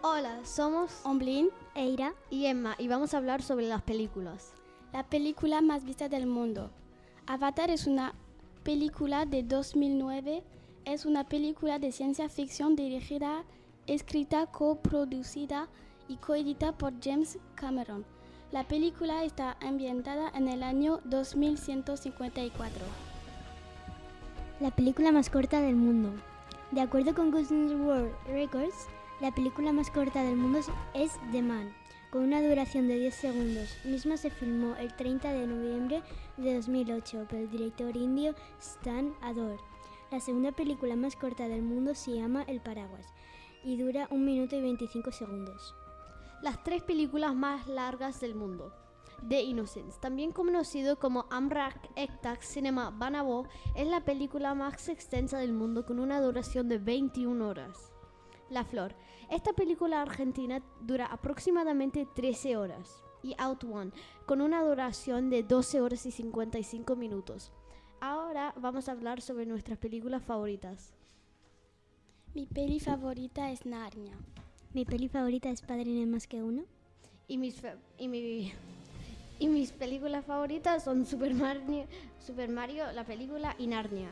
Hola, somos Omblin, Eira y Emma y vamos a hablar sobre las películas. la película más vista del mundo. Avatar es una película de 2009. Es una película de ciencia ficción dirigida, escrita, coproducida y coeditada por James Cameron. La película está ambientada en el año 2154. La película más corta del mundo. De acuerdo con Guinness World Records, la película más corta del mundo es The Man, con una duración de 10 segundos. Misma se filmó el 30 de noviembre de 2008 por el director indio Stan Ador. La segunda película más corta del mundo se llama El Paraguas y dura 1 minuto y 25 segundos. Las tres películas más largas del mundo. The Innocents, también conocido como Amrak Ektak Cinema Banabo, es la película más extensa del mundo con una duración de 21 horas. La Flor, esta película argentina dura aproximadamente 13 horas. Y Out One, con una duración de 12 horas y 55 minutos. Ahora vamos a hablar sobre nuestras películas favoritas. Mi peli favorita es Narnia. Mi peli favorita es Padrino más que uno. Y mis, y mi- y mis películas favoritas son Super Mario, Super Mario, la película y Narnia.